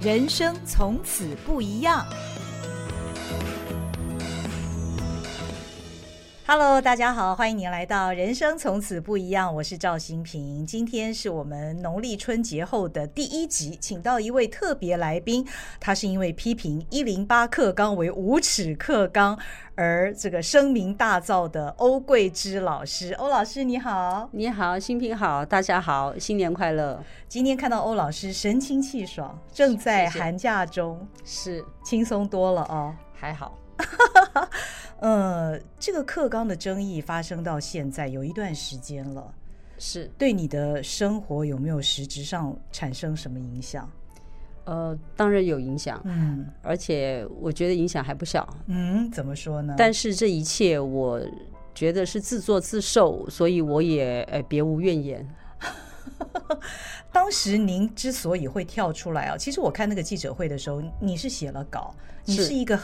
人生从此不一样。Hello，大家好，欢迎您来到《人生从此不一样》，我是赵新平。今天是我们农历春节后的第一集，请到一位特别来宾，他是因为批评一零八课纲为无耻课纲而这个声名大噪的欧桂芝老师。欧老师你好，你好，新平好，大家好，新年快乐。今天看到欧老师神清气爽，正在寒假中，是轻松多了哦，还好。呃，这个课纲的争议发生到现在有一段时间了，是对你的生活有没有实质上产生什么影响？呃，当然有影响，嗯，而且我觉得影响还不小，嗯，怎么说呢？但是这一切我觉得是自作自受，所以我也呃别无怨言。当时您之所以会跳出来啊，其实我看那个记者会的时候，你是写了稿，你是一个。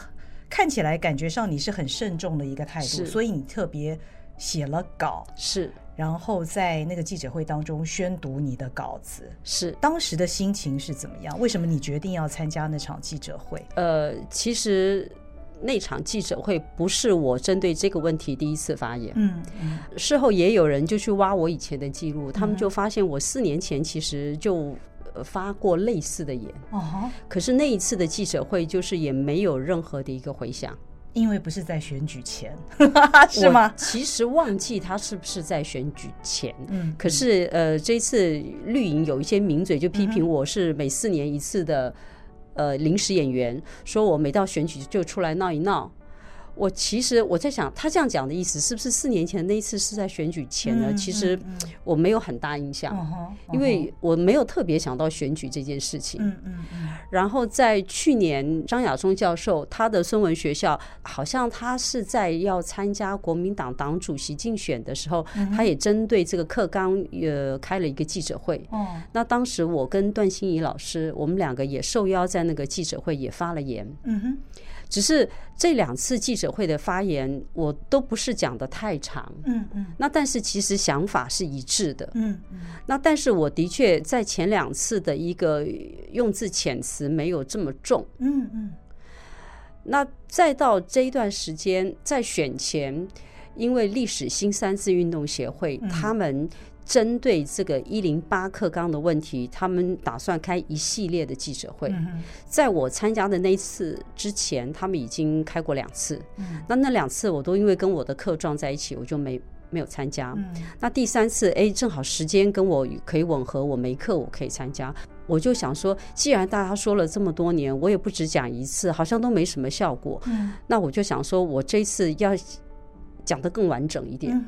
看起来感觉上你是很慎重的一个态度，所以你特别写了稿，是，然后在那个记者会当中宣读你的稿子，是。当时的心情是怎么样？为什么你决定要参加那场记者会？呃，其实那场记者会不是我针对这个问题第一次发言，嗯，嗯，事后也有人就去挖我以前的记录，他们就发现我四年前其实就。发过类似的言，哦，可是那一次的记者会就是也没有任何的一个回响，因为不是在选举前，是吗？其实忘记他是不是在选举前，嗯，可是呃，这次绿营有一些名嘴就批评我是每四年一次的呃临时演员，说我每到选举就出来闹一闹。我其实我在想，他这样讲的意思是不是四年前那一次是在选举前呢？其实我没有很大印象，因为我没有特别想到选举这件事情。嗯嗯嗯。然后在去年，张亚中教授他的孙文学校好像他是在要参加国民党党主席竞选的时候，他也针对这个课纲呃开了一个记者会。哦。那当时我跟段欣怡老师，我们两个也受邀在那个记者会也发了言。嗯哼。只是这两次记者会的发言，我都不是讲的太长，嗯嗯，那但是其实想法是一致的，嗯嗯，那但是我的确在前两次的一个用字遣词没有这么重，嗯嗯，那再到这一段时间，在选前，因为历史新三字运动协会他们。针对这个一零八课纲的问题，他们打算开一系列的记者会。在我参加的那一次之前，他们已经开过两次。那那两次我都因为跟我的课撞在一起，我就没没有参加。那第三次，哎，正好时间跟我可以吻合，我没课，我可以参加。我就想说，既然大家说了这么多年，我也不只讲一次，好像都没什么效果。那我就想说，我这次要。讲得更完整一点，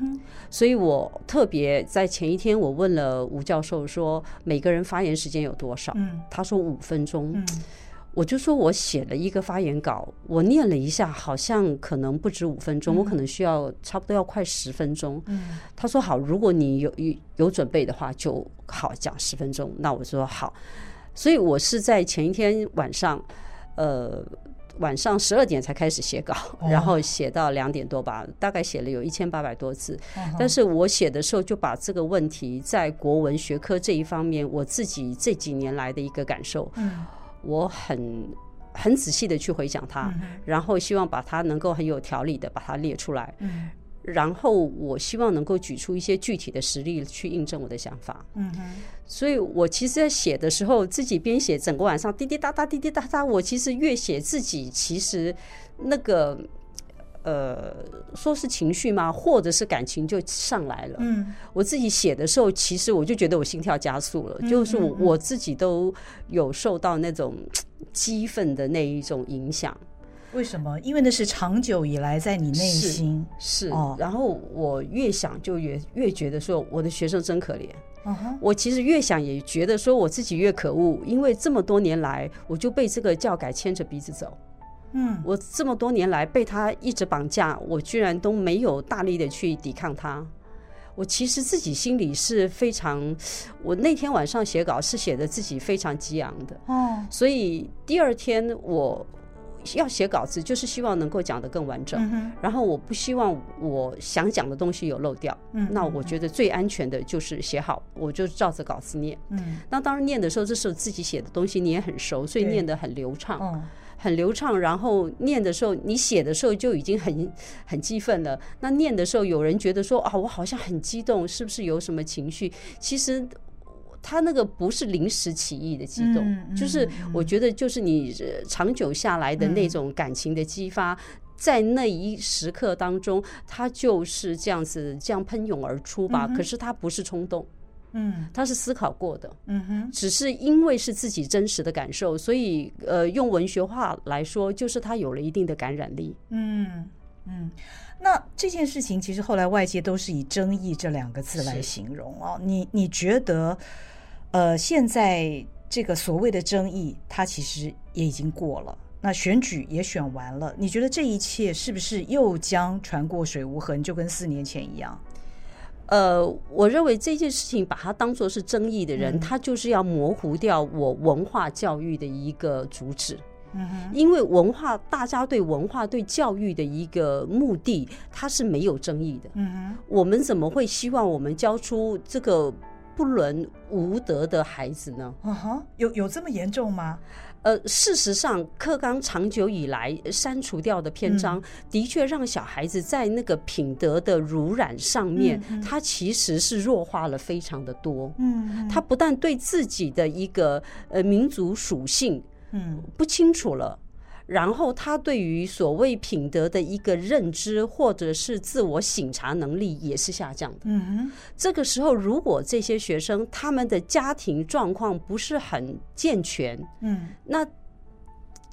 所以我特别在前一天，我问了吴教授说，每个人发言时间有多少？他说五分钟。我就说我写了一个发言稿，我念了一下，好像可能不止五分钟，我可能需要差不多要快十分钟。他说好，如果你有有有准备的话，就好讲十分钟。那我说好，所以我是在前一天晚上，呃。晚上十二点才开始写稿，然后写到两点多吧，大概写了有一千八百多字。但是我写的时候就把这个问题在国文学科这一方面，我自己这几年来的一个感受，我很很仔细的去回想它，然后希望把它能够很有条理的把它列出来。然后我希望能够举出一些具体的实例去印证我的想法。所以我其实，在写的时候，自己编写，整个晚上滴滴答答，滴滴答答。我其实越写自己，其实那个呃，说是情绪嘛，或者是感情就上来了。嗯，我自己写的时候，其实我就觉得我心跳加速了，就是我我自己都有受到那种激愤的那一种影响。为什么？因为那是长久以来在你内心是，是哦。然后我越想就越越觉得说我的学生真可怜。Uh. 我其实越想也觉得说我自己越可恶，因为这么多年来我就被这个教改牵着鼻子走。嗯，我这么多年来被他一直绑架，我居然都没有大力的去抵抗他。我其实自己心里是非常，我那天晚上写稿是写的自己非常激昂的。哦，所以第二天我。要写稿子，就是希望能够讲得更完整。嗯、然后我不希望我想讲的东西有漏掉。嗯，那我觉得最安全的就是写好，我就照着稿子念。嗯，那当然念的时候，这时候自己写的东西你也很熟，所以念得很流畅。嗯。很流畅，然后念的时候，你写的时候就已经很很激愤了。那念的时候，有人觉得说啊，我好像很激动，是不是有什么情绪？其实他那个不是临时起意的激动，就是我觉得就是你长久下来的那种感情的激发，嗯、在那一时刻当中，他就是这样子这样喷涌而出吧。嗯、可是他不是冲动。嗯，他是思考过的，嗯哼，只是因为是自己真实的感受，所以呃，用文学化来说，就是他有了一定的感染力。嗯嗯，那这件事情其实后来外界都是以争议这两个字来形容啊。是你你觉得，呃，现在这个所谓的争议，它其实也已经过了，那选举也选完了，你觉得这一切是不是又将船过水无痕，就跟四年前一样？呃，我认为这件事情把它当作是争议的人，嗯、他就是要模糊掉我文化教育的一个主旨。因为文化，大家对文化、对教育的一个目的，它是没有争议的。嗯哼，我们怎么会希望我们教出这个不伦无德的孩子呢？有有这么严重吗？呃，事实上，课纲长久以来删除掉的篇章，的确让小孩子在那个品德的濡染上面，他其实是弱化了非常的多。嗯，他不但对自己的一个呃民族属性，嗯，不清楚了。然后他对于所谓品德的一个认知，或者是自我醒察能力也是下降的。嗯哼，这个时候如果这些学生他们的家庭状况不是很健全，嗯，那。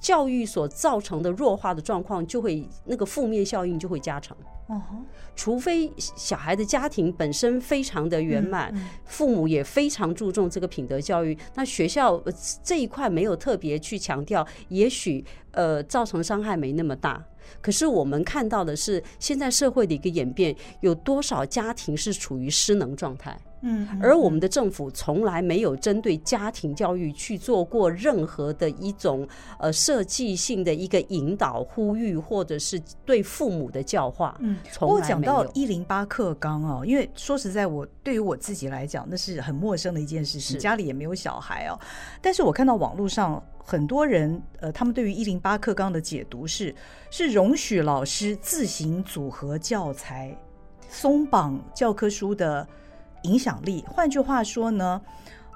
教育所造成的弱化的状况，就会那个负面效应就会加成。Uh huh. 除非小孩的家庭本身非常的圆满，嗯嗯、父母也非常注重这个品德教育，那学校这一块没有特别去强调，也许呃造成伤害没那么大。可是我们看到的是，现在社会的一个演变，有多少家庭是处于失能状态？嗯，而我们的政府从来没有针对家庭教育去做过任何的一种呃设计性的一个引导、呼吁，或者是对父母的教化。嗯，从来没有。讲到一零八课纲哦，因为说实在，我对于我自己来讲，那是很陌生的一件事情，是家里也没有小孩哦。但是我看到网络上很多人，呃，他们对于一零八课纲的解读是，是容许老师自行组合教材，松绑教科书的。影响力，换句话说呢，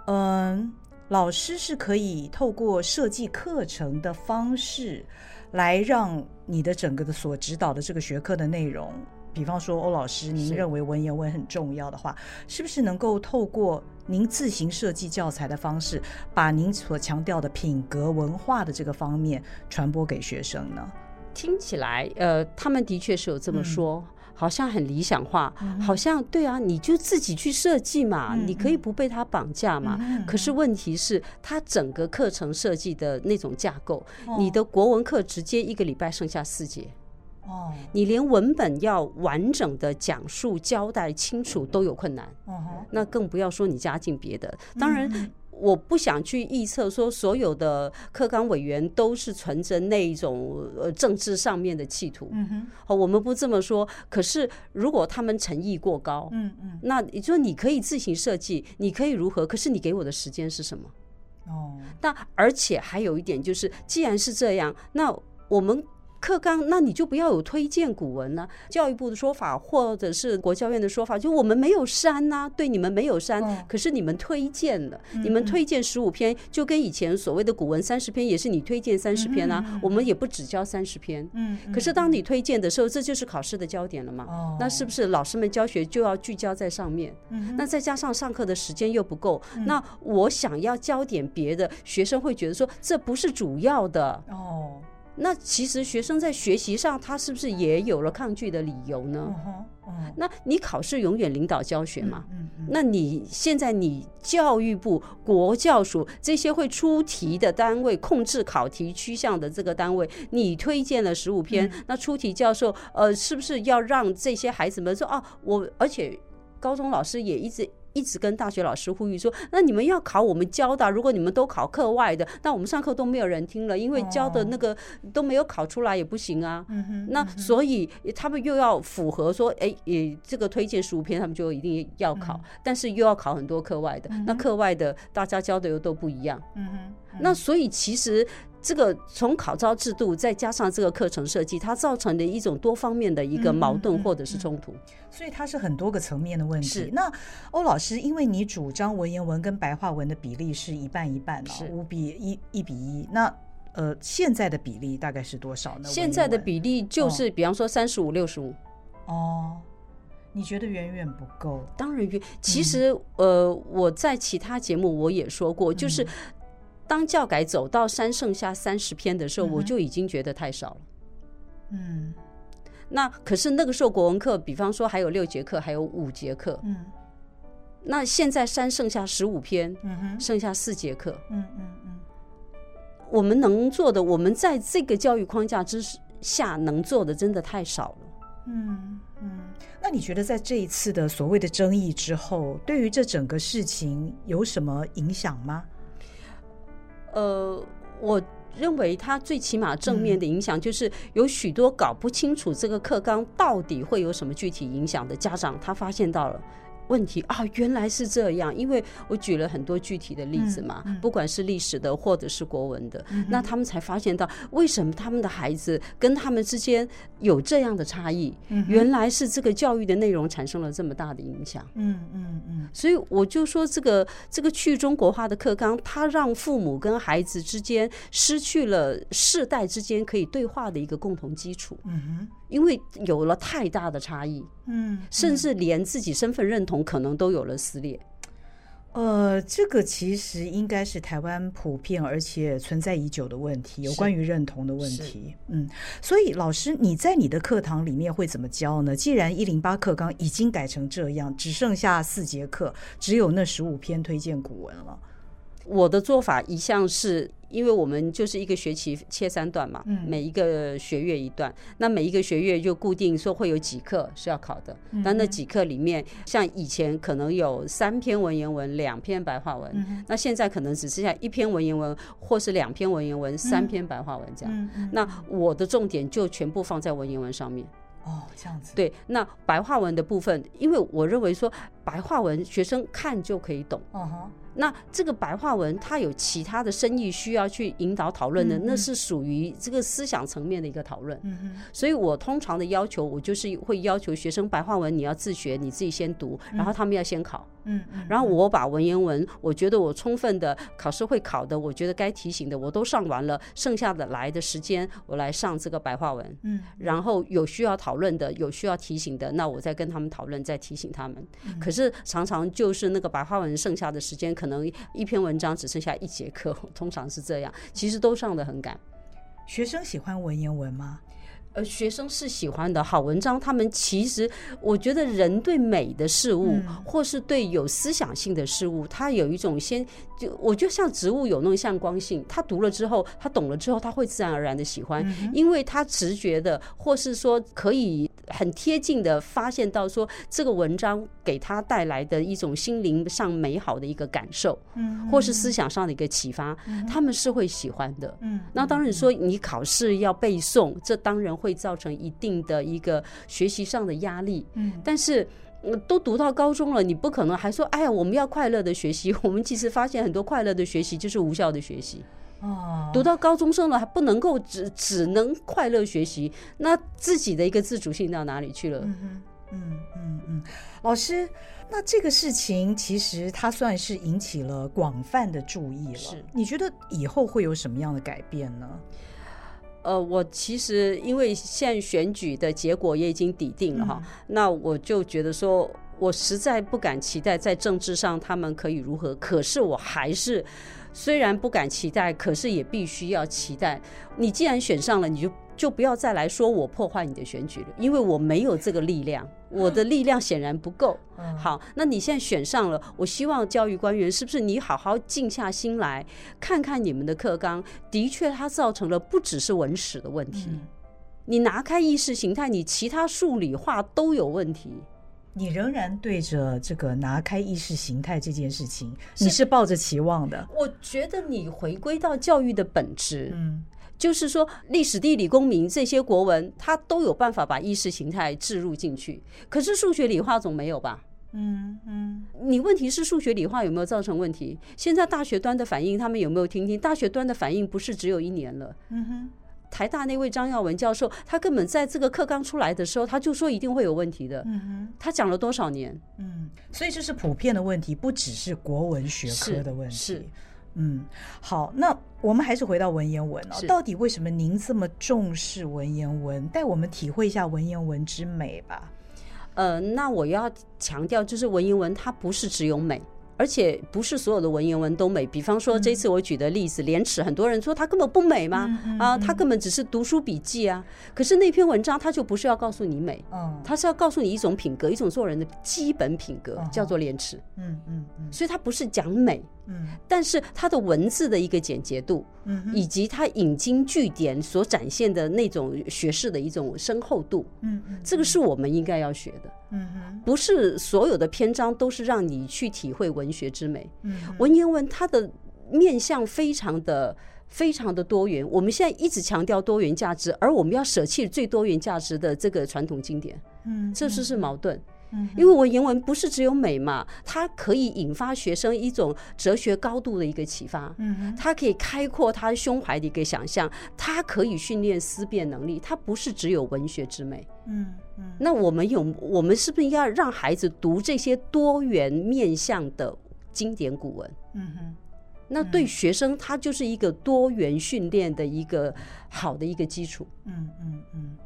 嗯，老师是可以透过设计课程的方式，来让你的整个的所指导的这个学科的内容，比方说欧老师，您认为文言文很重要的话，是，是不是能够透过您自行设计教材的方式，把您所强调的品格文化的这个方面传播给学生呢？听起来，呃，他们的确是有这么说。嗯好像很理想化，好像对啊，你就自己去设计嘛，你可以不被他绑架嘛。可是问题是，他整个课程设计的那种架构，你的国文课直接一个礼拜剩下四节，哦，你连文本要完整的讲述交代清楚都有困难，那更不要说你加进别的，当然。我不想去预测说所有的科纲委员都是存着那一种呃政治上面的企图，嗯哼，好，我们不这么说。可是如果他们诚意过高，嗯嗯，那也就是你可以自行设计，你可以如何？可是你给我的时间是什么？哦，那而且还有一点就是，既然是这样，那我们。课纲，那你就不要有推荐古文了。教育部的说法，或者是国教院的说法，就我们没有删呐、啊，对你们没有删，哦、可是你们推荐了，嗯、你们推荐十五篇，就跟以前所谓的古文三十篇，也是你推荐三十篇啊。嗯、我们也不只教三十篇，嗯，可是当你推荐的时候，这就是考试的焦点了嘛。哦，那是不是老师们教学就要聚焦在上面？嗯，那再加上上课的时间又不够，嗯、那我想要教点别的，学生会觉得说这不是主要的哦。那其实学生在学习上，他是不是也有了抗拒的理由呢？那你考试永远领导教学嘛？那你现在你教育部、国教署这些会出题的单位，控制考题趋向的这个单位，你推荐了十五篇，那出题教授呃，是不是要让这些孩子们说啊？我而且高中老师也一直一直跟大学老师呼吁说：“那你们要考我们教的，如果你们都考课外的，那我们上课都没有人听了，因为教的那个都没有考出来也不行啊。哦”那所以他们又要符合说：“哎，也这个推荐十五篇，他们就一定要考，嗯、但是又要考很多课外的。嗯、那课外的大家教的又都不一样。嗯嗯”那所以其实。这个从考招制度再加上这个课程设计，它造成的一种多方面的一个矛盾或者是冲突，嗯嗯嗯、所以它是很多个层面的问题。是那欧老师，因为你主张文言文跟白话文的比例是一半一半，是五比一一比一。那呃，现在的比例大概是多少呢？现在的比例就是，比方说三十五六十五。哦，你觉得远远不够？当然远。其实、嗯、呃，我在其他节目我也说过，就是。当教改走到三剩下三十篇的时候，我就已经觉得太少了。嗯，那可是那个时候国文课，比方说还有六节课，还有五节课。嗯，那现在三剩下十五篇，嗯哼，剩下四节课。嗯嗯嗯，我们能做的，我们在这个教育框架之下能做的，真的太少了。嗯嗯，那你觉得在这一次的所谓的争议之后，对于这整个事情有什么影响吗？呃，我认为他最起码正面的影响就是有许多搞不清楚这个课纲到底会有什么具体影响的家长，他发现到了。问题啊，原来是这样，因为我举了很多具体的例子嘛，嗯嗯、不管是历史的或者是国文的，嗯、那他们才发现到为什么他们的孩子跟他们之间有这样的差异，嗯、原来是这个教育的内容产生了这么大的影响。嗯嗯嗯，所以我就说这个这个去中国化的课纲，它让父母跟孩子之间失去了世代之间可以对话的一个共同基础。嗯哼。因为有了太大的差异，嗯，嗯，甚至连自己身份认同可能都有了撕裂。呃，这个其实应该是台湾普遍而且存在已久的问题，有关于认同的问题。嗯，所以老师，你在你的课堂里面会怎么教呢？既然一零八课纲已经改成这样，只剩下四节课，只有那十五篇推荐古文了。我的做法一向是。因为我们就是一个学期切三段嘛，每一个学月一段，那每一个学月就固定说会有几课是要考的，但那几课里面，像以前可能有三篇文言文，两篇白话文，那现在可能只剩下一篇文言文，或是两篇文言文，三篇白话文这样。那我的重点就全部放在文言文上面。哦，这样子。对，那白话文的部分，因为我认为说白话文学生看就可以懂。嗯哼。那这个白话文，它有其他的深意需要去引导讨论的，那是属于这个思想层面的一个讨论。嗯哼所以我通常的要求，我就是会要求学生白话文你要自学，你自己先读，然后他们要先考。嗯嗯。然后我把文言文，我觉得我充分的考试会考的，我觉得该提醒的我都上完了，剩下的来的时间我来上这个白话文。嗯。然后有需要讨论的，有需要提醒的，那我再跟他们讨论，再提醒他们。嗯、可是常常就是那个白话文剩下的时间可能。可能一篇文章只剩下一节课，通常是这样。其实都上的很赶。学生喜欢文言文吗？呃，学生是喜欢的。好文章，他们其实我觉得人对美的事物，嗯、或是对有思想性的事物，他有一种先就，我觉得像植物有那种向光性。他读了之后，他懂了之后，他会自然而然的喜欢，嗯、因为他直觉的，或是说可以。很贴近的发现到说，这个文章给他带来的一种心灵上美好的一个感受，嗯，或是思想上的一个启发，嗯，他们是会喜欢的，嗯。那当然说你考试要背诵，这当然会造成一定的一个学习上的压力，嗯。但是，都读到高中了，你不可能还说，哎呀，我们要快乐的学习。我们其实发现很多快乐的学习就是无效的学习。哦，读到高中生了还不能够只只能快乐学习，那自己的一个自主性到哪里去了？嗯嗯嗯嗯，老师，那这个事情其实它算是引起了广泛的注意了。是，你觉得以后会有什么样的改变呢？呃，我其实因为现在选举的结果也已经底定了哈，嗯、那我就觉得说，我实在不敢期待在政治上他们可以如何，可是我还是。虽然不敢期待，可是也必须要期待。你既然选上了，你就就不要再来说我破坏你的选举了，因为我没有这个力量，我的力量显然不够。好，那你现在选上了，我希望教育官员是不是你好好静下心来看看你们的课纲，的确它造成了不只是文史的问题。你拿开意识形态，你其他数理化都有问题。你仍然对着这个拿开意识形态这件事情，是你是抱着期望的。我觉得你回归到教育的本质，嗯，就是说历史、地理、公民这些国文，它都有办法把意识形态置入进去。可是数学、理化总没有吧？嗯嗯。你问题是数学、理化有没有造成问题？现在大学端的反应，他们有没有听听？大学端的反应不是只有一年了。嗯哼。台大那位张耀文教授，他根本在这个课刚出来的时候，他就说一定会有问题的。嗯哼，他讲了多少年？嗯，所以这是普遍的问题，不只是国文学科的问题。是，是嗯，好，那我们还是回到文言文哦。到底为什么您这么重视文言文？带我们体会一下文言文之美吧。呃，那我要强调，就是文言文它不是只有美。而且不是所有的文言文都美，比方说这次我举的例子《廉耻》，很多人说它根本不美嘛？啊，它根本只是读书笔记啊。可是那篇文章它就不是要告诉你美，它是要告诉你一种品格，一种做人的基本品格，叫做廉耻。嗯嗯嗯。所以它不是讲美，嗯，但是它的文字的一个简洁度，嗯，以及它引经据典所展现的那种学识的一种深厚度，嗯，这个是我们应该要学的。嗯哼，不是所有的篇章都是让你去体会文学之美。嗯，文言文它的面向非常的非常的多元。我们现在一直强调多元价值，而我们要舍弃最多元价值的这个传统经典。嗯，这是是矛盾。嗯，因为文言文不是只有美嘛，它可以引发学生一种哲学高度的一个启发。嗯，它可以开阔他胸怀的一个想象，它可以训练思辨能力。它不是只有文学之美。嗯嗯，那我们有，我们是不是应该让孩子读这些多元面向的经典古文？嗯哼，那对学生他就是一个多元训练的一个好的一个基础。嗯嗯嗯。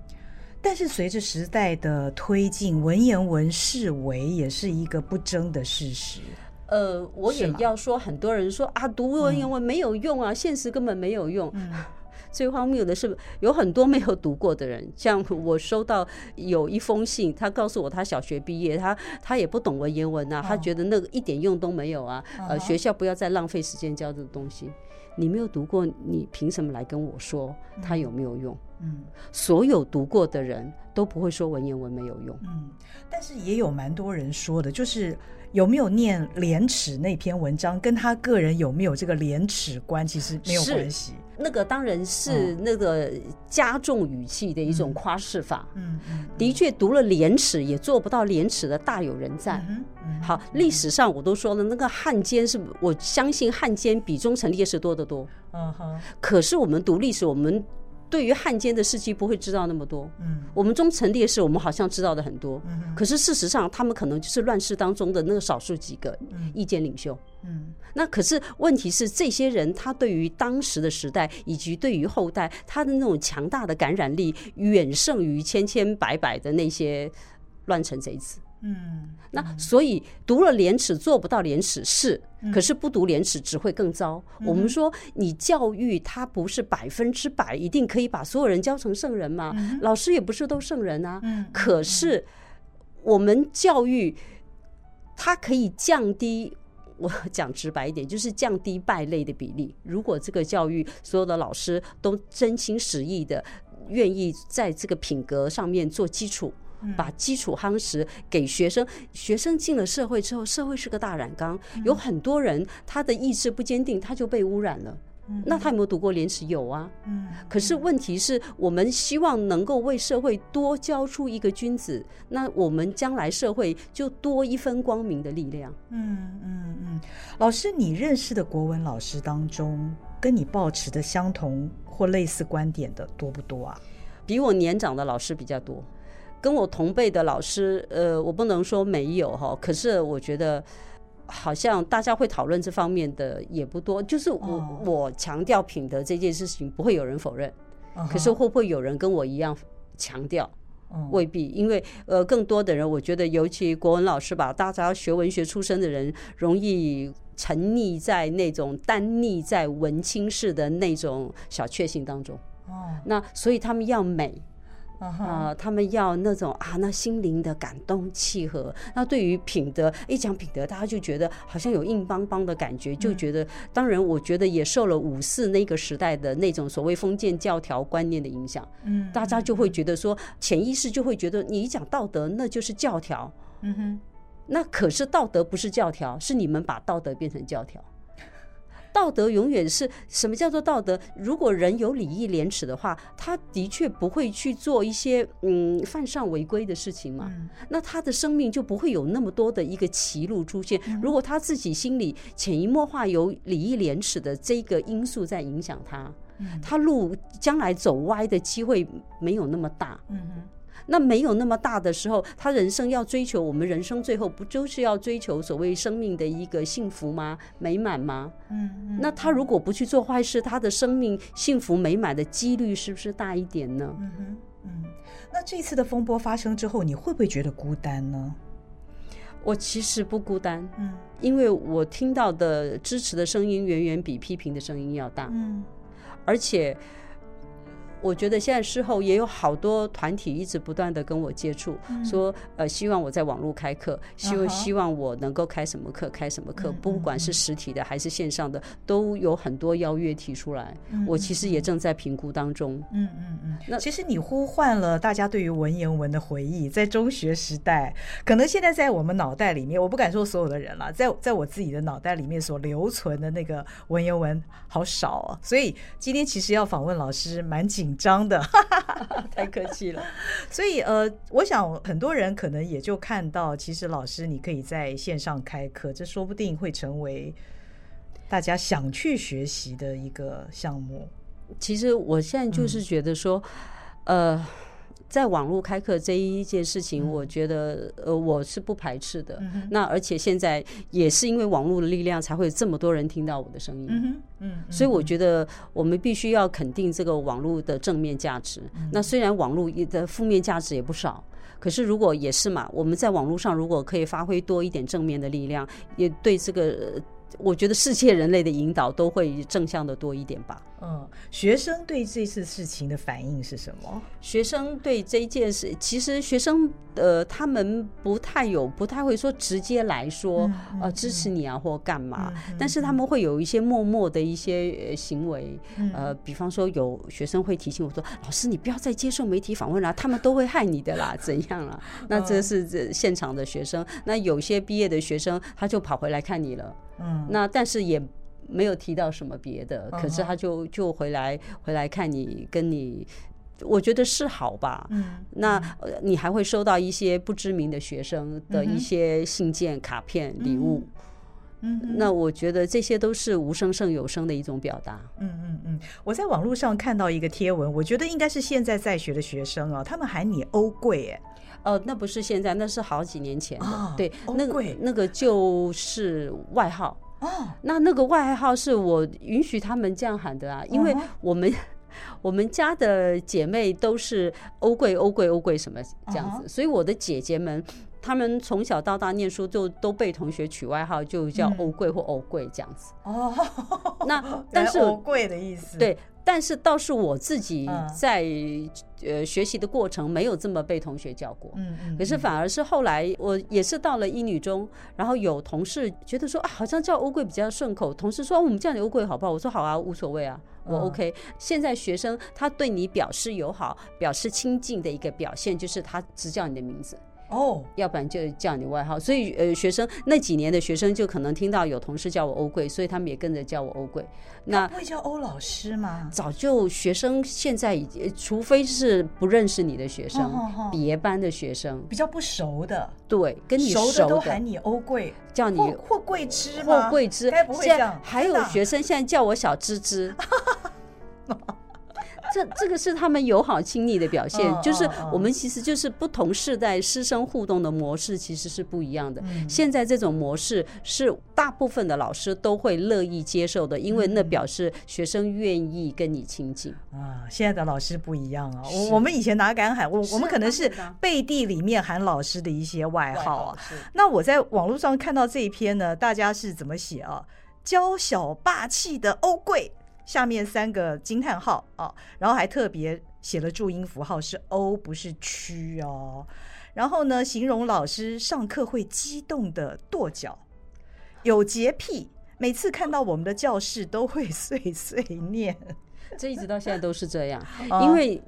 但是随着时代的推进，文言文式微也是一个不争的事实。呃，我也要说，很多人说啊，读文言文没有用啊，现实根本没有用。嗯。最荒谬的是，有很多没有读过的人，像我收到有一封信，他告诉我他小学毕业，他他也不懂文言文啊，他觉得那个一点用都没有啊。呃，学校不要再浪费时间教这个东西。你没有读过，你凭什么来跟我说他有没有用？嗯，所有读过的人都不会说文言文没有用。嗯，但是也有蛮多人说的，就是。有没有念廉耻那篇文章，跟他个人有没有这个廉耻观，其实没有关系。那个当然是那个加重语气的一种夸饰法。嗯，的确读了廉耻也做不到廉耻的大有人在。好，历史上我都说了，那个汉奸是我相信汉奸比忠臣烈士多得多。嗯哼。可是我们读历史，我们。对于汉奸的事迹不会知道那么多，嗯，我们忠臣烈士我们好像知道的很多，嗯，可是事实上他们可能就是乱世当中的那个少数几个意见领袖，嗯，那可是问题是这些人他对于当时的时代以及对于后代他的那种强大的感染力远胜于千千百百的那些乱臣贼子。嗯，那所以读了廉耻做不到廉耻是，可是不读廉耻只会更糟。嗯、我们说你教育他不是百分之百一定可以把所有人教成圣人吗？嗯、老师也不是都圣人啊。嗯、可是我们教育他可以降低，我 讲直白一点，就是降低败类的比例。如果这个教育所有的老师都真心实意的愿意在这个品格上面做基础。把基础夯实给学生，学生进了社会之后，社会是个大染缸，有很多人他的意志不坚定，他就被污染了。那他有没有读过廉耻？有啊。嗯可是问题是我们希望能够为社会多教出一个君子，那我们将来社会就多一分光明的力量。嗯嗯嗯。老师，你认识的国文老师当中，跟你抱持的相同或类似观点的多不多啊？比我年长的老师比较多。跟我同辈的老师，呃，我不能说没有哈，可是我觉得好像大家会讨论这方面的也不多。就是我、oh. 我强调品德这件事情，不会有人否认。Uh. 可是会不会有人跟我一样强调？Uh. 未必，因为呃，更多的人，我觉得尤其国文老师吧，大家学文学出身的人，容易沉溺在那种单溺在文青式的那种小确幸当中。哦，uh. 那所以他们要美。啊、呃，他们要那种啊，那心灵的感动契合。那对于品德，一讲品德，大家就觉得好像有硬邦邦的感觉，就觉得。当然，我觉得也受了五四那个时代的那种所谓封建教条观念的影响。嗯，大家就会觉得说，潜意识就会觉得，你一讲道德，那就是教条。嗯哼，那可是道德不是教条，是你们把道德变成教条。道德永远是什么叫做道德？如果人有礼义廉耻的话，他的确不会去做一些嗯犯上违规的事情嘛。嗯、那他的生命就不会有那么多的一个歧路出现。嗯、如果他自己心里潜移默化有礼义廉耻的这个因素在影响他，嗯、他路将来走歪的机会没有那么大。嗯那没有那么大的时候，他人生要追求，我们人生最后不就是要追求所谓生命的一个幸福吗？美满吗？嗯，嗯，那他如果不去做坏事，他的生命幸福美满的几率是不是大一点呢？嗯哼，嗯，那这次的风波发生之后，你会不会觉得孤单呢？我其实不孤单，嗯，因为我听到的支持的声音远远比批评的声音要大，嗯，而且。我觉得现在事后也有好多团体一直不断的跟我接触，嗯、说呃希望我在网络开课，希望希望我能够开什么课，开什么课，不管是实体的还是线上的，都有很多邀约提出来。嗯、我其实也正在评估当中。嗯嗯嗯。那其实你呼唤了大家对于文言文的回忆，在中学时代，可能现在在我们脑袋里面，我不敢说所有的人了，在在我自己的脑袋里面所留存的那个文言文好少啊。所以今天其实要访问老师蛮紧张。紧张的，太客气了。所以呃，我想很多人可能也就看到，其实老师你可以在线上开课，这说不定会成为大家想去学习的一个项目。其实我现在就是觉得说，嗯、呃。在网络开课这一件事情，我觉得呃我是不排斥的。那而且现在也是因为网络的力量，才会这么多人听到我的声音。嗯，所以我觉得我们必须要肯定这个网络的正面价值。那虽然网络的负面价值也不少，可是如果也是嘛，我们在网络上如果可以发挥多一点正面的力量，也对这个。我觉得世界人类的引导都会正向的多一点吧。嗯，学生对这次事情的反应是什么？学生对这件事，其实学生呃，他们不太有，不太会说直接来说呃支持你啊或干嘛，但是他们会有一些默默的一些行为。呃，比方说有学生会提醒我说：“老师，你不要再接受媒体访问了，他们都会害你的啦，怎样了？”那这是这现场的学生。那有些毕业的学生，他就跑回来看你了。嗯，那但是也没有提到什么别的，可是他就就回来回来看你，跟你，我觉得是好吧。嗯，那你还会收到一些不知名的学生的一些信件、卡片、礼物。嗯，那我觉得这些都是无声胜有声的一种表达。嗯嗯嗯，我在网络上看到一个贴文，我觉得应该是现在在学的学生啊，他们喊你欧贵哎。哦，那不是现在，那是好几年前的。哦、对，那个那个就是外号。哦，那那个外号是我允许他们这样喊的啊，因为我们、哦、我们家的姐妹都是欧贵欧贵欧贵什么这样子，哦、所以我的姐姐们，她们从小到大念书就都被同学取外号，就叫欧贵或欧贵这样子。哦，那但是欧贵的意思对。但是倒是我自己在呃学习的过程没有这么被同学叫过，嗯嗯，可是反而是后来我也是到了一女中，然后有同事觉得说啊，好像叫欧贵比较顺口，同事说我们叫你欧贵好不好？我说好啊，无所谓啊，我 OK。现在学生他对你表示友好、表示亲近的一个表现，就是他只叫你的名字。哦，oh. 要不然就叫你外号，所以呃，学生那几年的学生就可能听到有同事叫我欧贵，所以他们也跟着叫我欧贵。那不会叫欧老师吗？早就学生现在已经，除非是不认识你的学生，别班的学生比较不熟的，对，跟你熟的都喊你欧贵，叫你货贵之吗？货柜之，该不会这样？还有学生现在叫我小芝芝。这这个是他们友好亲昵的表现，就是我们其实就是不同世代师生互动的模式其实是不一样的。现在这种模式是大部分的老师都会乐意接受的，因为那表示学生愿意跟你亲近啊。现在的老师不一样啊，我我们以前哪敢喊我，我们可能是背地里面喊老师的一些外号啊。那我在网络上看到这一篇呢，大家是怎么写啊？娇小霸气的欧贵。下面三个惊叹号啊，然后还特别写了注音符号是“欧”不是“区”哦。然后呢，形容老师上课会激动的跺脚，有洁癖，每次看到我们的教室都会碎碎念。这一直到现在都是这样，因为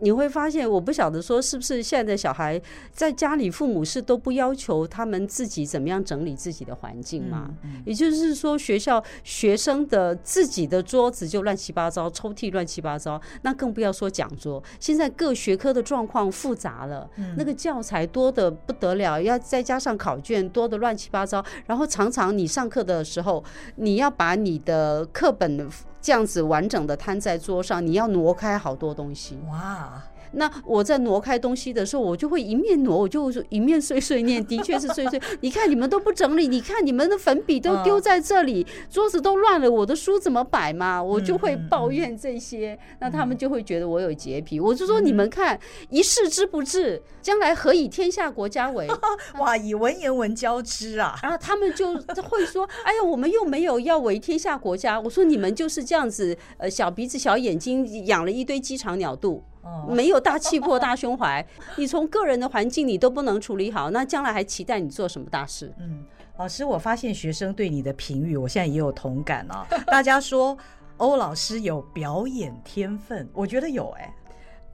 你会发现，我不晓得说是不是现在的小孩在家里，父母是都不要求他们自己怎么样整理自己的环境嘛？也就是说，学校学生的自己的桌子就乱七八糟，抽屉乱七八糟，那更不要说讲桌。现在各学科的状况复杂了，那个教材多的不得了，要再加上考卷多的乱七八糟，然后常常你上课的时候，你要把你的课本这样子完整的摊在桌上，你要挪开好多东西。哇！那我在挪开东西的时候，我就会一面挪，我就一面碎碎念，的确是碎碎。你看你们都不整理，你看你们的粉笔都丢在这里，桌子都乱了，我的书怎么摆嘛？我就会抱怨这些，那他们就会觉得我有洁癖。我就说你们看，一室之不治，将来何以天下国家为？哇，以文言文交织啊！然后他们就会说：哎呀，我们又没有要为天下国家。我说你们就是这样子，呃，小鼻子小眼睛，养了一堆鸡肠鸟肚。没有大气魄、大胸怀，你从个人的环境你都不能处理好，那将来还期待你做什么大事？嗯，老师，我发现学生对你的评语，我现在也有同感啊。大家说欧老师有表演天分，我觉得有哎、欸。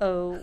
呃，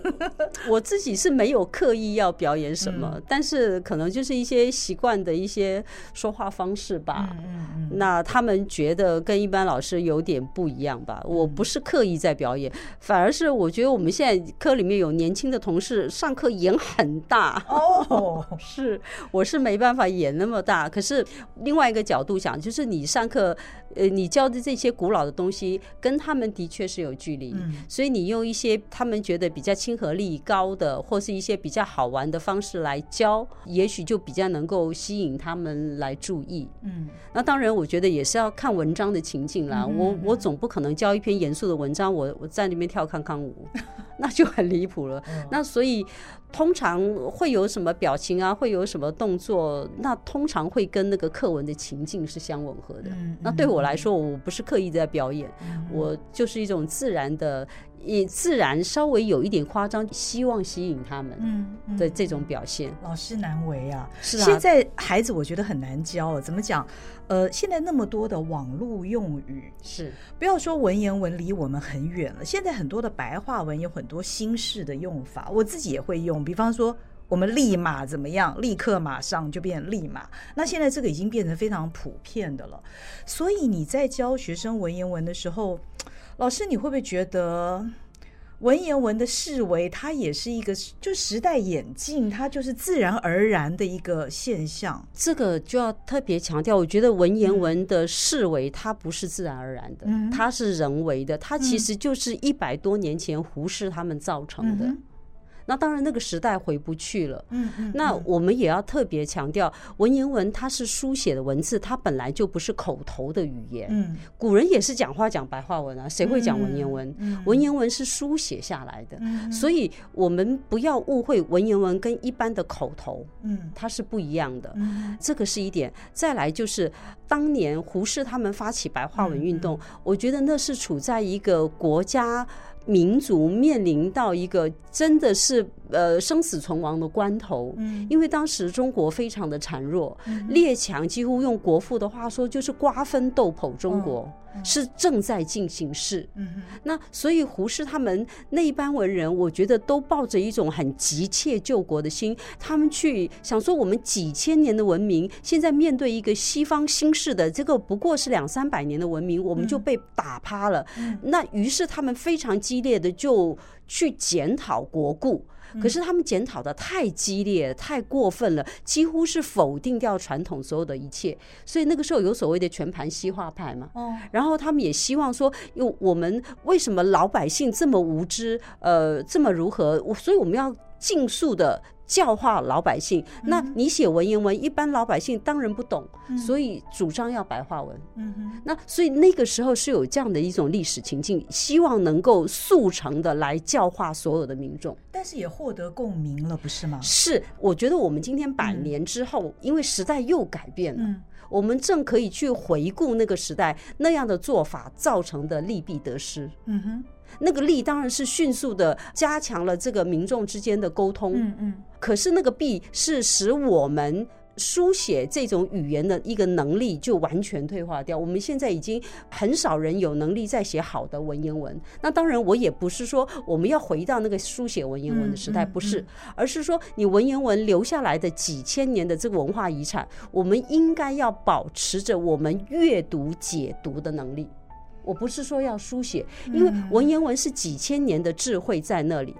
我自己是没有刻意要表演什么，嗯、但是可能就是一些习惯的一些说话方式吧。嗯嗯嗯、那他们觉得跟一般老师有点不一样吧？我不是刻意在表演，反而是我觉得我们现在科里面有年轻的同事上课演很大哦，是我是没办法演那么大。可是另外一个角度想，就是你上课。呃，你教的这些古老的东西跟他们的确是有距离，嗯，所以你用一些他们觉得比较亲和力高的，或是一些比较好玩的方式来教，也许就比较能够吸引他们来注意。嗯，那当然，我觉得也是要看文章的情境啦。嗯，我我总不可能教一篇严肃的文章，我我在那边跳康康舞，那就很离谱了。那所以。通常会有什么表情啊？会有什么动作？那通常会跟那个课文的情境是相吻合的。嗯、那对我来说，我不是刻意在表演，嗯、我就是一种自然的。以自然稍微有一点夸张，希望吸引他们的这种表现，老师难为啊。是啊，现在孩子我觉得很难教了。怎么讲？呃，现在那么多的网络用语，是不要说文言文离我们很远了。现在很多的白话文有很多新式的用法，我自己也会用。比方说，我们立马怎么样？立刻马上就变立马。那现在这个已经变成非常普遍的了。所以你在教学生文言文的时候，老师，你会不会觉得文言文的视为，它也是一个就时代演进，它就是自然而然的一个现象？这个就要特别强调，我觉得文言文的视为，它不是自然而然的，嗯、它是人为的，它其实就是一百多年前胡适他们造成的。嗯那当然，那个时代回不去了。嗯嗯。那我们也要特别强调，文言文它是书写的文字，它本来就不是口头的语言。嗯。古人也是讲话讲白话文啊，谁会讲文言文？文言文是书写下来的。嗯。所以我们不要误会文言文跟一般的口头，嗯，它是不一样的。嗯。这个是一点。再来就是当年胡适他们发起白话文运动，我觉得那是处在一个国家。民族面临到一个真的是呃生死存亡的关头，嗯，因为当时中国非常的孱弱，嗯、列强几乎用国父的话说就是瓜分豆剖中国。哦是正在进行式，那所以胡适他们那一班文人，我觉得都抱着一种很急切救国的心，他们去想说，我们几千年的文明，现在面对一个西方新式的这个不过是两三百年的文明，我们就被打趴了。那于是他们非常激烈的就去检讨国故。可是他们检讨的太激烈、太过分了，几乎是否定掉传统所有的一切。所以那个时候有所谓的全盘西化派嘛。哦。然后他们也希望说，用我们为什么老百姓这么无知？呃，这么如何？所以我们要尽速的。教化老百姓，那你写文言文，一般老百姓当然不懂，所以主张要白话文。嗯哼，那所以那个时候是有这样的一种历史情境，希望能够速成的来教化所有的民众，但是也获得共鸣了，不是吗？是，我觉得我们今天百年之后，因为时代又改变了，我们正可以去回顾那个时代那样的做法造成的利弊得失。嗯哼。那个利当然是迅速的加强了这个民众之间的沟通，嗯嗯。可是那个弊是使我们书写这种语言的一个能力就完全退化掉。我们现在已经很少人有能力再写好的文言文。那当然，我也不是说我们要回到那个书写文言文的时代，不是，而是说你文言文留下来的几千年的这个文化遗产，我们应该要保持着我们阅读解读的能力。我不是说要书写，因为文言文是几千年的智慧在那里。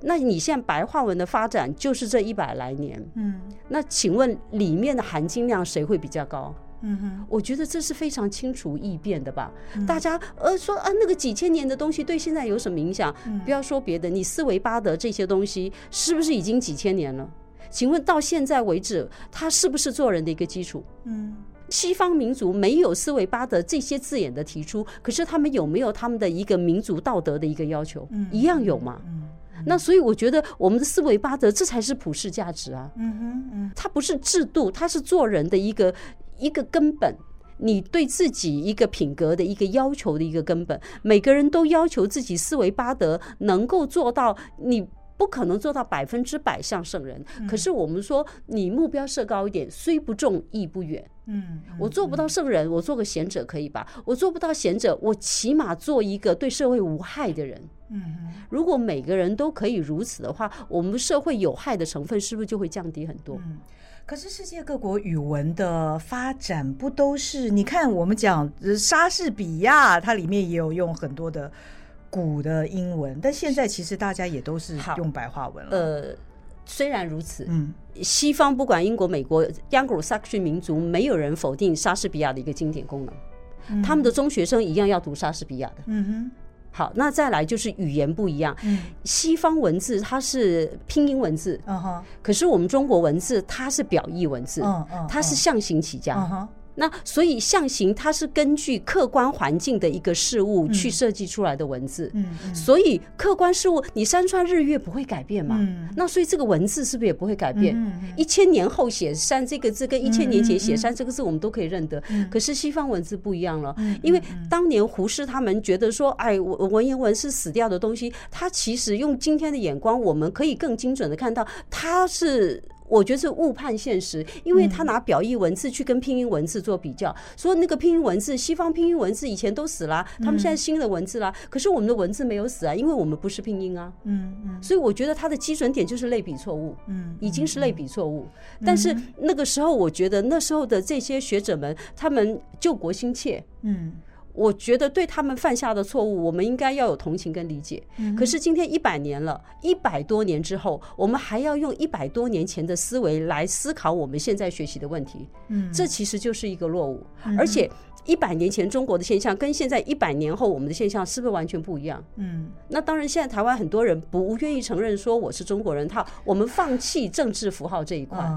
那你现在白话文的发展就是这一百来年，嗯，那请问里面的含金量谁会比较高？嗯哼，我觉得这是非常清楚易变的吧。大家呃说啊，那个几千年的东西对现在有什么影响？不要说别的，你思维巴德这些东西是不是已经几千年了？请问到现在为止，它是不是做人的一个基础？嗯，西方民族没有思维巴德这些字眼的提出，可是他们有没有他们的一个民族道德的一个要求？一样有吗？那所以我觉得我们的思维巴德这才是普世价值啊，嗯哼，嗯，它不是制度，它是做人的一个一个根本，你对自己一个品格的一个要求的一个根本，每个人都要求自己思维巴德能够做到，你不可能做到百分之百像圣人，可是我们说你目标设高一点，虽不重亦不远。嗯，我做不到圣人，我做个贤者可以吧？我做不到贤者，我起码做一个对社会无害的人。嗯，如果每个人都可以如此的话，我们社会有害的成分是不是就会降低很多？嗯，可是世界各国语文的发展不都是？你看，我们讲莎士比亚，它里面也有用很多的古的英文，但现在其实大家也都是用白话文了。呃。虽然如此，嗯，西方不管英国、美国、Anglo-Saxon 民族，没有人否定莎士比亚的一个经典功能。嗯、他们的中学生一样要读莎士比亚的。嗯哼。好，那再来就是语言不一样。嗯。西方文字它是拼音文字，嗯哼。可是我们中国文字它是表意文字，嗯嗯，它是象形起家。嗯哼。那所以象形它是根据客观环境的一个事物去设计出来的文字，嗯，所以客观事物你山川日月不会改变嘛，嗯，那所以这个文字是不是也不会改变？嗯，一千年后写山这个字跟一千年前写山这个字我们都可以认得，可是西方文字不一样了，因为当年胡适他们觉得说，哎，文文言文是死掉的东西，它其实用今天的眼光，我们可以更精准的看到，它是。我觉得是误判现实，因为他拿表意文字去跟拼音文字做比较，说那个拼音文字，西方拼音文字以前都死了，他们现在新的文字啦，可是我们的文字没有死啊，因为我们不是拼音啊，嗯嗯，所以我觉得他的基准点就是类比错误，嗯，已经是类比错误，但是那个时候我觉得那时候的这些学者们，他们救国心切，嗯。我觉得对他们犯下的错误，我们应该要有同情跟理解。可是今天一百年了，一百多年之后，我们还要用一百多年前的思维来思考我们现在学习的问题。嗯，这其实就是一个落伍，而且。一百年前中国的现象跟现在一百年后我们的现象是不是完全不一样？嗯，那当然，现在台湾很多人不愿意承认说我是中国人，他我们放弃政治符号这一块。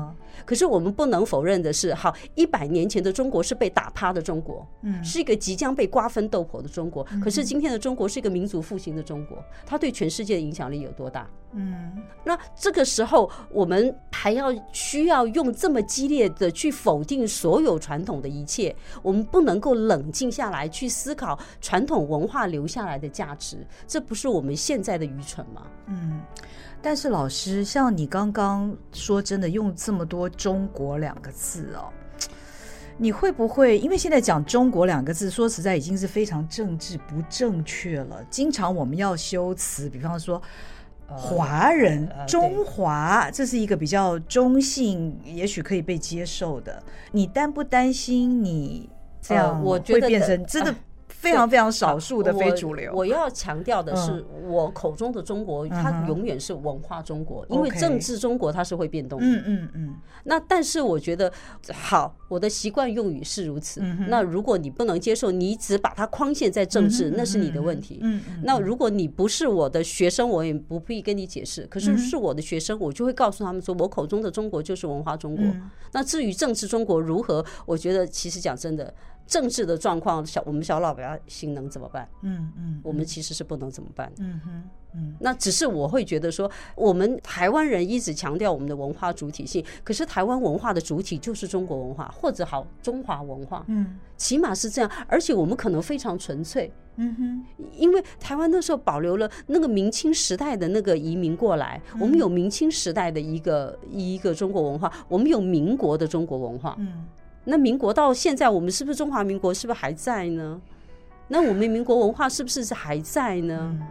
可是我们不能否认的是，好，一百年前的中国是被打趴的中国，嗯，是一个即将被瓜分豆脯的中国。可是今天的中国是一个民族复兴的中国，它对全世界的影响力有多大？嗯，那这个时候我们还要需要用这么激烈的去否定所有传统的一切，我们不能够冷静下来去思考传统文化留下来的价值，这不是我们现在的愚蠢吗？嗯，但是老师，像你刚刚说，真的用这么多“中国”两个字哦，你会不会因为现在讲“中国”两个字，说实在已经是非常政治不正确了？经常我们要修辞，比方说。华人、中华，这是一个比较中性，也许可以被接受的。你担不担心你这样会变成真的？非常非常少数的非主流。我要强调的是，我口中的中国，它永远是文化中国，因为政治中国它是会变动。嗯嗯嗯。那但是我觉得，好，我的习惯用语是如此。那如果你不能接受，你只把它框限在政治，那是你的问题。嗯。那如果你不是我的学生，我也不必跟你解释。可是是我的学生，我就会告诉他们说，我口中的中国就是文化中国。那至于政治中国如何，我觉得其实讲真的。政治的状况，小我们小老百姓能怎么办？嗯嗯，我们其实是不能怎么办。嗯哼，嗯，那只是我会觉得说，我们台湾人一直强调我们的文化主体性，可是台湾文化的主体就是中国文化，或者好中华文化。嗯，起码是这样，而且我们可能非常纯粹。嗯哼，因为台湾那时候保留了那个明清时代的那个移民过来，嗯、我们有明清时代的一个一个中国文化，我们有民国的中国文化。嗯，那民国到现在，我们是不是中华民国？是不是还在呢？那我们民国文化是不是还在呢？嗯、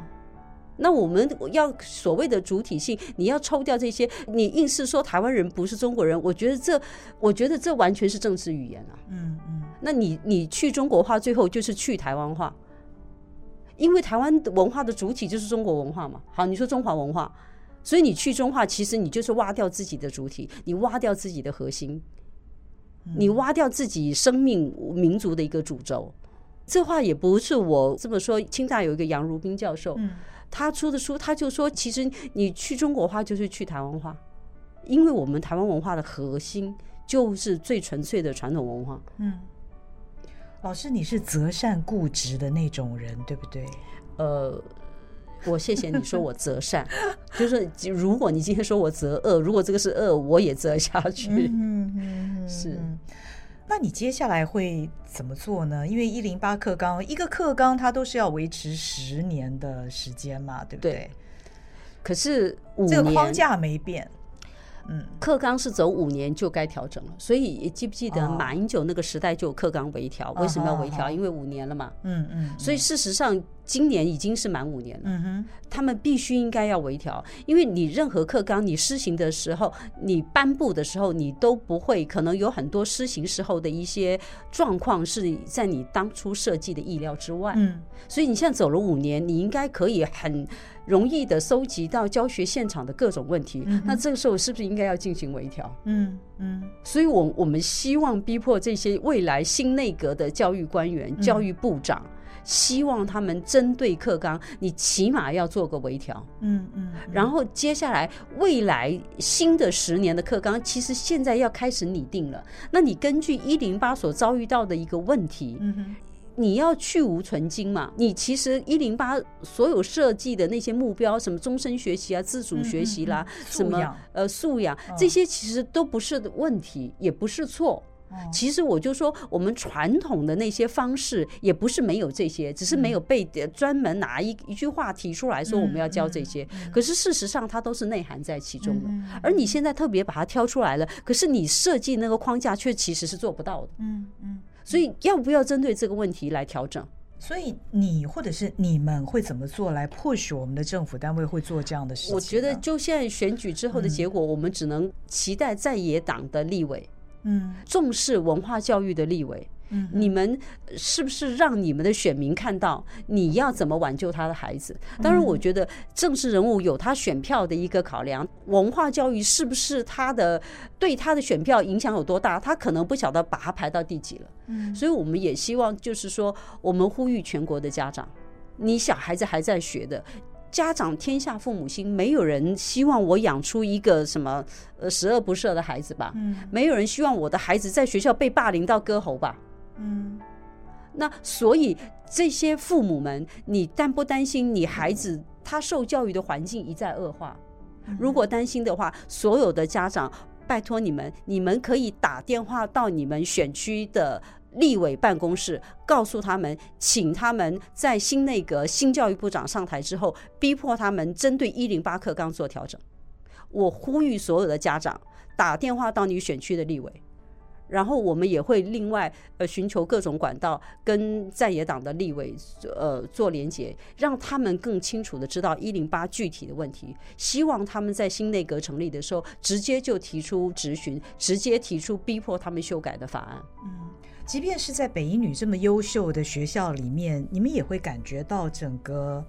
那我们要所谓的主体性，你要抽掉这些，你硬是说台湾人不是中国人，我觉得这，我觉得这完全是政治语言啊。嗯嗯，那你你去中国化，最后就是去台湾化。因为台湾文化的主体就是中国文化嘛，好，你说中华文化，所以你去中化，其实你就是挖掉自己的主体，你挖掉自己的核心，你挖掉自己生命民族的一个主轴。这话也不是我这么说，清大有一个杨如宾教授，他出的书，他就说，其实你去中国化就是去台湾化，因为我们台湾文化的核心就是最纯粹的传统文化，嗯。老师，你是择善固执的那种人，对不对？呃，我谢谢你说我择善，就是如果你今天说我择恶，如果这个是恶，我也择下去。嗯嗯，是。那你接下来会怎么做呢？因为一零八课纲，一个课纲它都是要维持十年的时间嘛，对不对？对。可是五年这个框架没变。嗯，课纲是走五年就该调整了，所以记不记得马英九那个时代就有课纲微调？为什么要微调？因为五年了嘛。嗯嗯。所以事实上，今年已经是满五年了。嗯哼。他们必须应该要微调，因为你任何课纲你施行的时候，你颁布的时候，你都不会可能有很多施行时候的一些状况是在你当初设计的意料之外。嗯。所以你现在走了五年，你应该可以很。容易的搜集到教学现场的各种问题，嗯、那这个时候是不是应该要进行微调？嗯嗯，所以我我们希望逼迫这些未来新内阁的教育官员、嗯、教育部长，希望他们针对课纲，你起码要做个微调。嗯嗯，然后接下来未来新的十年的课纲，其实现在要开始拟定了。那你根据一零八所遭遇到的一个问题，嗯你要去无存菁嘛？你其实一零八所有设计的那些目标，什么终身学习啊、自主学习啦，嗯、什么呃素养，这些其实都不是问题，也不是错。其实我就说，我们传统的那些方式也不是没有这些，只是没有被专门拿一一句话提出来说我们要教这些。可是事实上，它都是内涵在其中的。而你现在特别把它挑出来了，可是你设计那个框架却其实是做不到的。嗯嗯。所以要不要针对这个问题来调整？所以你或者是你们会怎么做来迫使我们的政府单位会做这样的事情？我觉得就现在选举之后的结果，我们只能期待在野党的立委，嗯，重视文化教育的立委。嗯，你们是不是让你们的选民看到你要怎么挽救他的孩子？当然，我觉得政治人物有他选票的一个考量，文化教育是不是他的对他的选票影响有多大？他可能不晓得把他排到第几了。嗯，所以我们也希望，就是说，我们呼吁全国的家长，你小孩子还在学的家长，天下父母心，没有人希望我养出一个什么呃十恶不赦的孩子吧？嗯，没有人希望我的孩子在学校被霸凌到割喉吧？嗯，那所以这些父母们，你担不担心你孩子他受教育的环境一再恶化？如果担心的话，所有的家长，拜托你们，你们可以打电话到你们选区的立委办公室，告诉他们，请他们在新内阁新教育部长上台之后，逼迫他们针对一零八课纲做调整。我呼吁所有的家长打电话到你选区的立委。然后我们也会另外呃寻求各种管道跟在野党的立委呃做连结，让他们更清楚的知道一零八具体的问题。希望他们在新内阁成立的时候，直接就提出质询，直接提出逼迫他们修改的法案。嗯，即便是在北一女这么优秀的学校里面，你们也会感觉到整个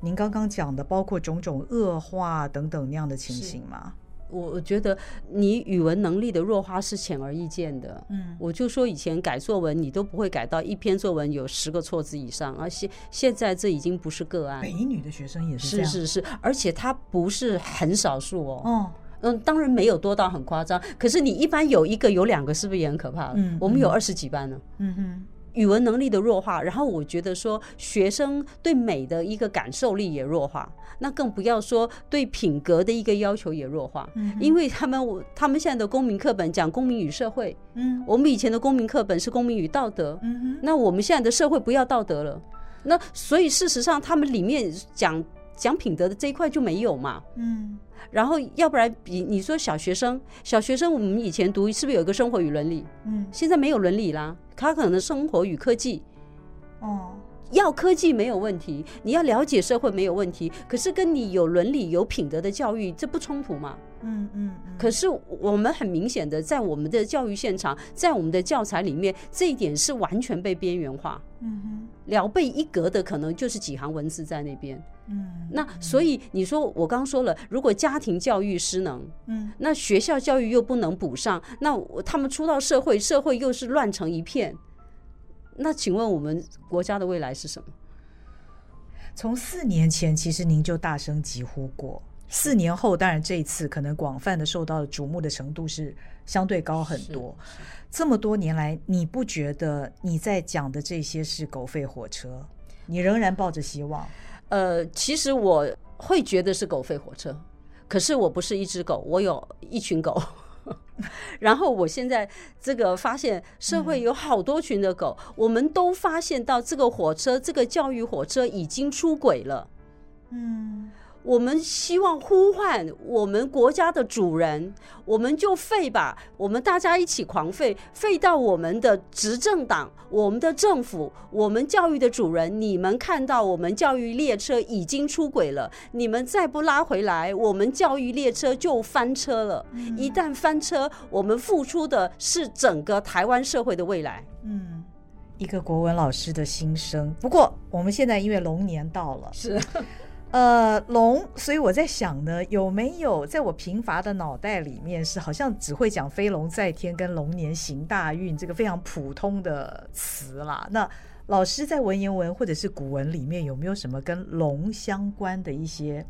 您刚刚讲的，包括种种恶化等等那样的情形吗？我我觉得你语文能力的弱化是显而易见的。嗯，我就说以前改作文你都不会改到一篇作文有十个错字以上，而现现在这已经不是个案。北一女的学生也是。是是是，而且他不是很少数哦。哦，嗯，当然没有多到很夸张，可是你一般有一个有两个，是不是也很可怕？嗯，我们有二十几班呢。嗯哼。语文能力的弱化，然后我觉得说学生对美的一个感受力也弱化，那更不要说对品格的一个要求也弱化。嗯，因为他们我他们现在的公民课本讲公民与社会，嗯，我们以前的公民课本是公民与道德，嗯哼，那我们现在的社会不要道德了，那所以事实上，他们里面讲讲品德的这一块就没有嘛。嗯。然后要不然比你说小学生，小学生我们以前读是不是有一个生活与伦理？嗯。现在没有伦理啦，他可能生活与科技。哦。要科技没有问题，你要了解社会没有问题，可是跟你有伦理、有品德的教育，这不冲突吗？嗯嗯。可是我们很明显的，在我们的教育现场，在我们的教材里面，这一点是完全被边缘化。嗯哼。聊备一格的可能就是几行文字在那边。嗯。那所以你说我刚刚说了，如果家庭教育失能，嗯，那学校教育又不能补上，那他们出到社会，社会又是乱成一片。那请问我们国家的未来是什么？从四年前，其实您就大声疾呼过。四年后，当然这一次可能广泛的受到瞩目的程度是相对高很多。这么多年来，你不觉得你在讲的这些是狗吠火车？你仍然抱着希望？呃，其实我会觉得是狗吠火车，可是我不是一只狗，我有一群狗。然后我现在这个发现社会有好多群的狗，我们都发现到这个火车，这个教育火车已经出轨了。嗯。我们希望呼唤我们国家的主人，我们就废吧，我们大家一起狂废，废到我们的执政党、我们的政府、我们教育的主人，你们看到我们教育列车已经出轨了，你们再不拉回来，我们教育列车就翻车了。一旦翻车，我们付出的是整个台湾社会的未来。嗯，一个国文老师的心声。不过我们现在因为龙年到了，是。呃，龙，所以我在想呢，有没有在我贫乏的脑袋里面是好像只会讲飞龙在天跟龙年行大运这个非常普通的词啦？那老师在文言文或者是古文里面有没有什么跟龙相关的一些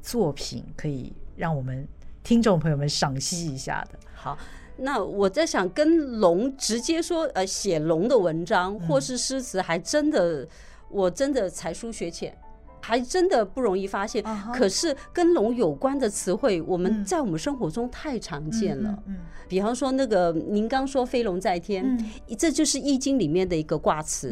作品可以让我们听众朋友们赏析一下的？好，那我在想跟龙直接说呃写龙的文章或是诗词，还真的、嗯、我真的才疏学浅。还真的不容易发现，可是跟龙有关的词汇，我们在我们生活中太常见了。比方说那个您刚说“飞龙在天”，这就是《易经》里面的一个卦辞。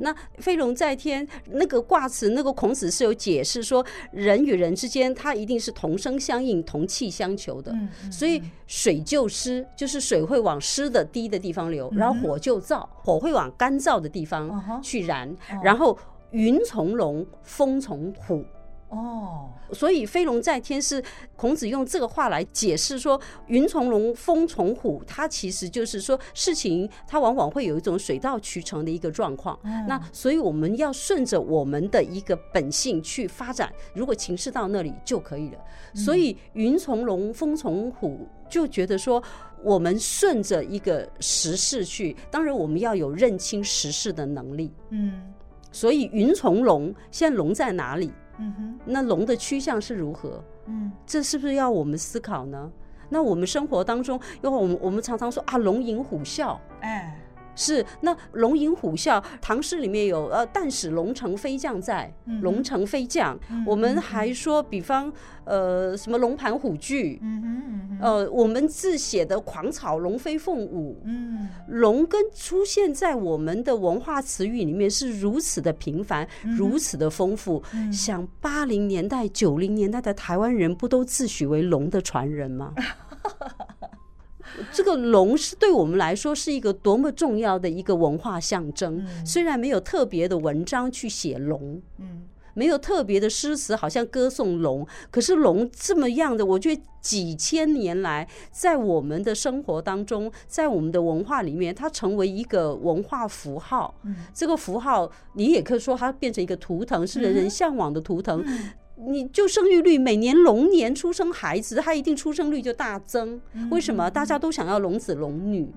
那“飞龙在天”那个卦辞，那个孔子是有解释说，人与人之间，它一定是同声相应、同气相求的。所以水就湿，就是水会往湿的低的地方流；然后火就燥，火会往干燥的地方去燃，然后。云从龙，风从虎。哦，所以飞龙在天是孔子用这个话来解释说，云从龙，风从虎。它其实就是说，事情它往往会有一种水到渠成的一个状况。那所以我们要顺着我们的一个本性去发展，如果情势到那里就可以了。所以云从龙，风从虎，就觉得说我们顺着一个时势去，当然我们要有认清时势的能力。嗯。所以云从龙，现在龙在哪里？嗯哼，那龙的趋向是如何？嗯，这是不是要我们思考呢？那我们生活当中，因为我们我们常常说啊，龙吟虎啸，哎。是，那龙吟虎啸，唐诗里面有呃，但使龙城飞将在，龙城飞将。我们还说，比方呃，什么龙盘虎踞，嗯呃，我们字写的狂草龙飞凤舞，嗯，龙跟出现在我们的文化词语里面是如此的频繁，如此的丰富。想八零年代、九零年代的台湾人，不都自诩为龙的传人吗？这个龙是对我们来说是一个多么重要的一个文化象征。虽然没有特别的文章去写龙，嗯，没有特别的诗词，好像歌颂龙，可是龙这么样的，我觉得几千年来在我们的生活当中，在我们的文化里面，它成为一个文化符号。这个符号你也可以说它变成一个图腾，是人人向往的图腾。你就生育率，每年龙年出生孩子，他一定出生率就大增。为什么？大家都想要龙子龙女。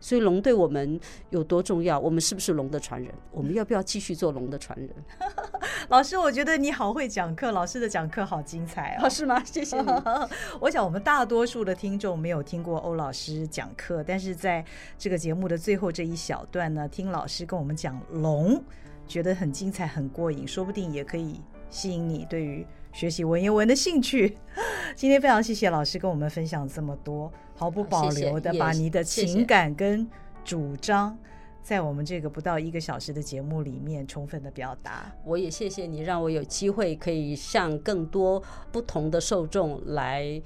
所以龙对我们有多重要？我们是不是龙的传人？我们要不要继续做龙的传人？老师，我觉得你好会讲课，老师的讲课好精彩哦。是吗？谢谢你。我想我们大多数的听众没有听过欧老师讲课，但是在这个节目的最后这一小段呢，听老师跟我们讲龙，觉得很精彩，很过瘾，说不定也可以。吸引你对于学习文言文的兴趣。今天非常谢谢老师跟我们分享这么多，毫不保留的把你的情感跟主张在我们这个不到一个小时的节目里面充分的表达。我也谢谢你，让我有机会可以向更多不同的受众来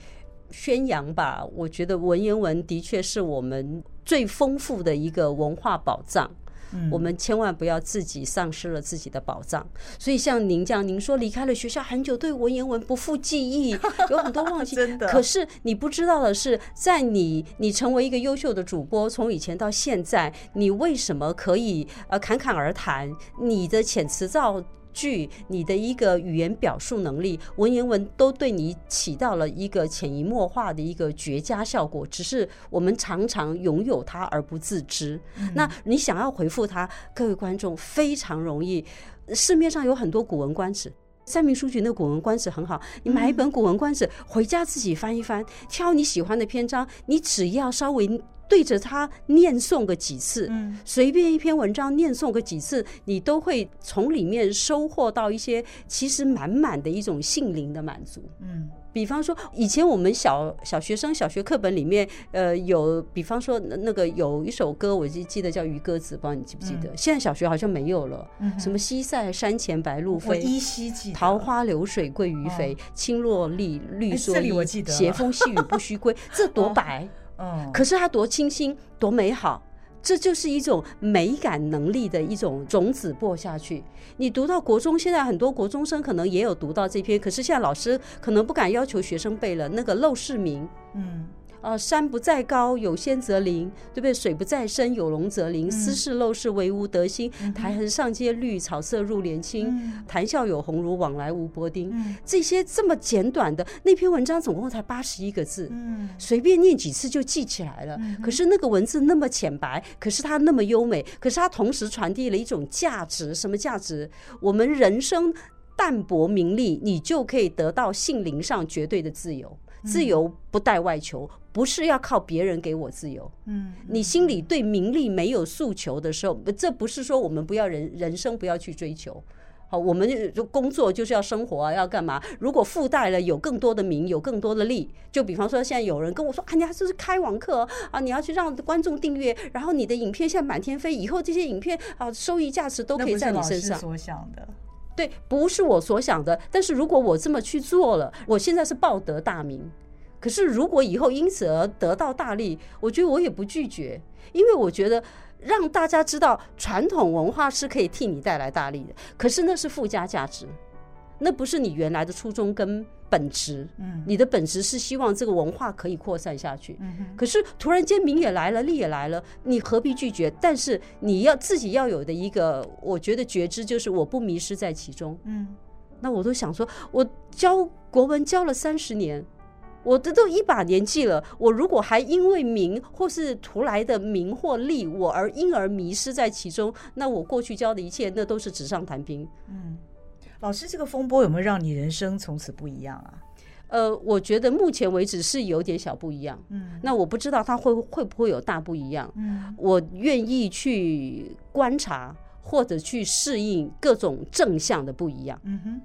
宣扬吧。我觉得文言文的确是我们最丰富的一个文化宝藏。嗯、我们千万不要自己丧失了自己的宝藏。所以像您这样，您说离开了学校很久，对文言文不复记忆，有很多忘记。真的。可是你不知道的是，在你你成为一个优秀的主播，从以前到现在，你为什么可以呃侃侃而谈？你的遣词造句，你的一个语言表述能力，文言文都对你起到了一个潜移默化的一个绝佳效果，只是我们常常拥有它而不自知。嗯、那你想要回复它，各位观众非常容易，市面上有很多《古文观止》，三明书局那《古文观止》很好，你买一本《古文观止》回家自己翻一翻，挑你喜欢的篇章，你只要稍微。对着它念诵个几次，随便一篇文章念诵个几次，你都会从里面收获到一些其实满满的一种心灵的满足。嗯，比方说以前我们小小学生小学课本里面，呃，有比方说那个有一首歌，我就记得叫《渔歌子》，不知道你记不记得？现在小学好像没有了。什么西塞山前白鹭飞，依稀记得。桃花流水鳜鱼肥，青箬笠绿蓑衣，斜风细雨不须归。这多白。嗯，可是它多清新，多美好，这就是一种美感能力的一种种子播下去。你读到国中，现在很多国中生可能也有读到这篇，可是现在老师可能不敢要求学生背了。那个《陋室铭》，嗯。啊，山不在高，有仙则灵，对不对？水不在深，有龙则灵。斯是陋室，惟吾德馨。苔痕上阶绿，草色入帘青。谈笑有鸿儒，往来无薄丁。这些这么简短的那篇文章，总共才八十一个字，随便念几次就记起来了。可是那个文字那么浅白，可是它那么优美，可是它同时传递了一种价值。什么价值？我们人生淡泊名利，你就可以得到性灵上绝对的自由。自由不带外求，不是要靠别人给我自由。嗯，你心里对名利没有诉求的时候，这不是说我们不要人人生不要去追求。好，我们就工作就是要生活啊，要干嘛？如果附带了有更多的名，有更多的利，就比方说现在有人跟我说啊，你还是开网课啊，你要去让观众订阅，然后你的影片现在满天飞，以后这些影片啊，收益价值都可以在你身上。所想的。对，不是我所想的。但是如果我这么去做了，我现在是报得大名。可是如果以后因此而得到大利，我觉得我也不拒绝，因为我觉得让大家知道传统文化是可以替你带来大利的。可是那是附加价值。那不是你原来的初衷跟本质，嗯，你的本质是希望这个文化可以扩散下去，嗯，可是突然间名也来了，利也来了，你何必拒绝？但是你要自己要有的一个，我觉得觉知就是我不迷失在其中，嗯，那我都想说，我教国文教了三十年，我这都一把年纪了，我如果还因为名或是图来的名或利，我而因而迷失在其中，那我过去教的一切，那都是纸上谈兵，嗯。老师，这个风波有没有让你人生从此不一样啊？呃，我觉得目前为止是有点小不一样。嗯，那我不知道他会会不会有大不一样。嗯，我愿意去观察或者去适应各种正向的不一样。嗯哼，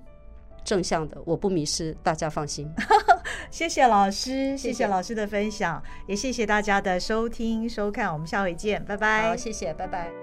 正向的我不迷失，大家放心。谢谢老师，谢谢老师的分享，也谢谢大家的收听收看，我们下回见，拜拜。好，谢谢，拜拜。